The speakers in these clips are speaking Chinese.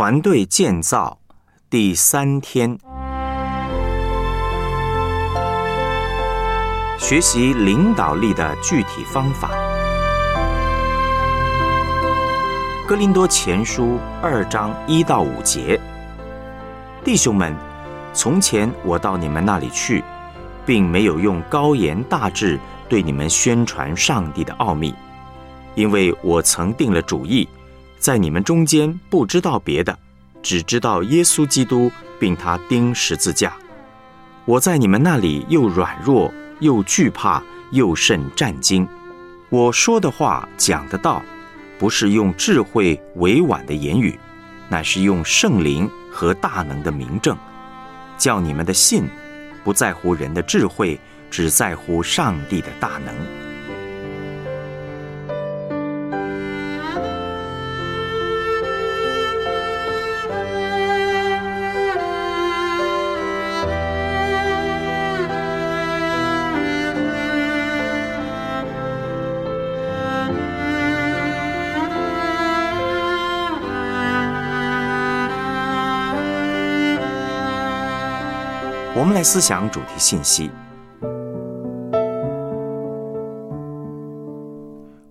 团队建造第三天，学习领导力的具体方法。哥林多前书二章一到五节，弟兄们，从前我到你们那里去，并没有用高言大志对你们宣传上帝的奥秘，因为我曾定了主意。在你们中间不知道别的，只知道耶稣基督，并他钉十字架。我在你们那里又软弱，又惧怕，又甚战惊。我说的话讲的道，不是用智慧委婉的言语，乃是用圣灵和大能的明证，叫你们的信不在乎人的智慧，只在乎上帝的大能。我们来思想主题信息。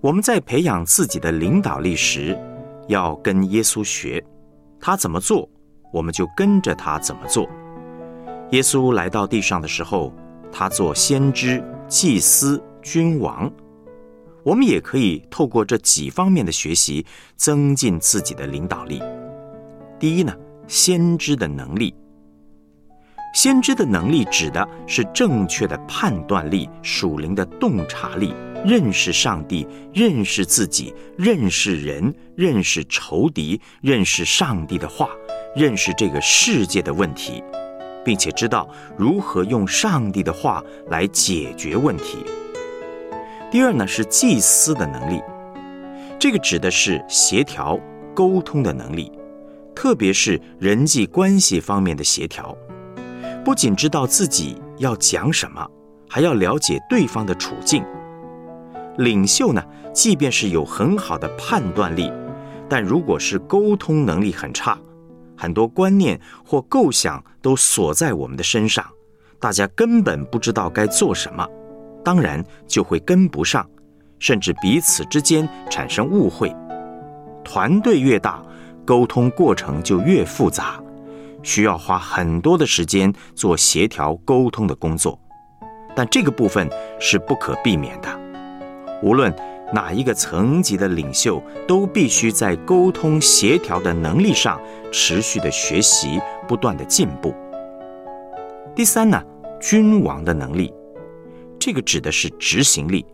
我们在培养自己的领导力时，要跟耶稣学，他怎么做，我们就跟着他怎么做。耶稣来到地上的时候，他做先知、祭司、君王。我们也可以透过这几方面的学习，增进自己的领导力。第一呢，先知的能力。先知的能力指的是正确的判断力、属灵的洞察力、认识上帝、认识自己、认识人、认识仇敌、认识上帝的话、认识这个世界的问题，并且知道如何用上帝的话来解决问题。第二呢是祭司的能力，这个指的是协调、沟通的能力，特别是人际关系方面的协调。不仅知道自己要讲什么，还要了解对方的处境。领袖呢，即便是有很好的判断力，但如果是沟通能力很差，很多观念或构想都锁在我们的身上，大家根本不知道该做什么，当然就会跟不上，甚至彼此之间产生误会。团队越大，沟通过程就越复杂。需要花很多的时间做协调沟通的工作，但这个部分是不可避免的。无论哪一个层级的领袖，都必须在沟通协调的能力上持续的学习，不断的进步。第三呢，君王的能力，这个指的是执行力，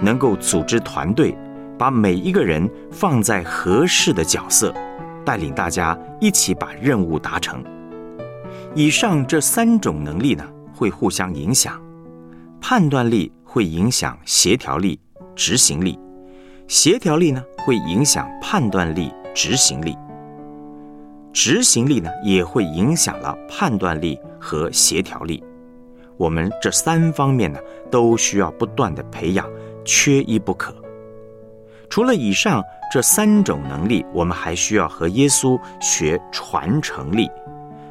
能够组织团队，把每一个人放在合适的角色。带领大家一起把任务达成。以上这三种能力呢，会互相影响。判断力会影响协调力、执行力；协调力呢，会影响判断力、执行力；执行力呢，也会影响了判断力和协调力。我们这三方面呢，都需要不断的培养，缺一不可。除了以上这三种能力，我们还需要和耶稣学传承力，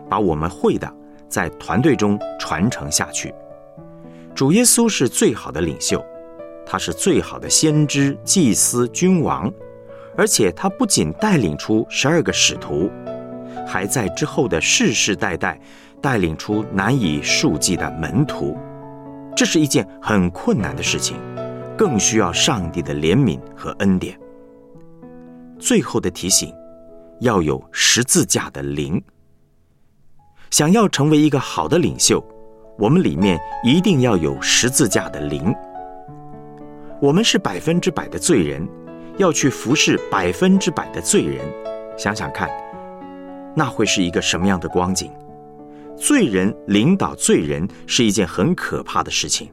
把我们会的在团队中传承下去。主耶稣是最好的领袖，他是最好的先知、祭司、君王，而且他不仅带领出十二个使徒，还在之后的世世代代带领出难以数计的门徒。这是一件很困难的事情。更需要上帝的怜悯和恩典。最后的提醒，要有十字架的灵。想要成为一个好的领袖，我们里面一定要有十字架的灵。我们是百分之百的罪人，要去服侍百分之百的罪人。想想看，那会是一个什么样的光景？罪人领导罪人是一件很可怕的事情。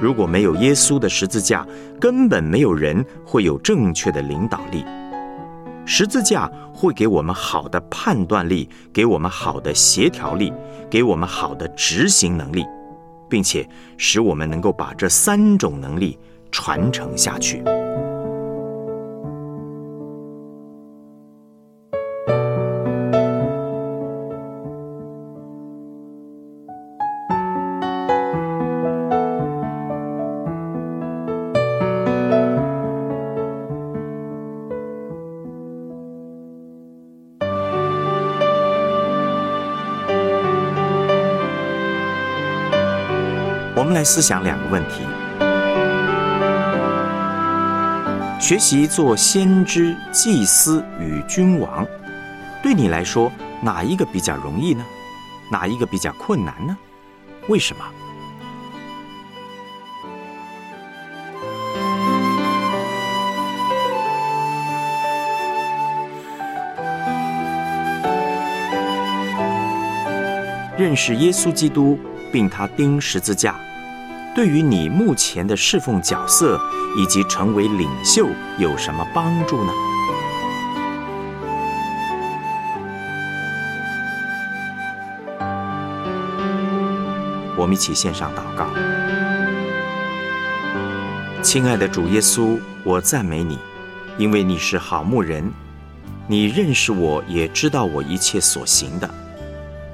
如果没有耶稣的十字架，根本没有人会有正确的领导力。十字架会给我们好的判断力，给我们好的协调力，给我们好的执行能力，并且使我们能够把这三种能力传承下去。我们来思想两个问题：学习做先知、祭司与君王，对你来说哪一个比较容易呢？哪一个比较困难呢？为什么？认识耶稣基督，并他钉十字架，对于你目前的侍奉角色以及成为领袖有什么帮助呢？我们一起献上祷告。亲爱的主耶稣，我赞美你，因为你是好牧人，你认识我，也知道我一切所行的。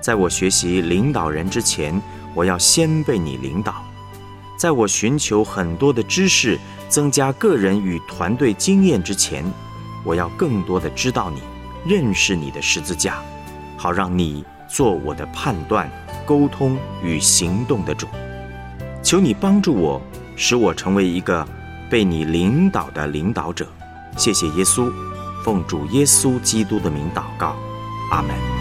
在我学习领导人之前，我要先被你领导；在我寻求很多的知识、增加个人与团队经验之前，我要更多的知道你、认识你的十字架，好让你做我的判断、沟通与行动的主。求你帮助我，使我成为一个被你领导的领导者。谢谢耶稣，奉主耶稣基督的名祷告，阿门。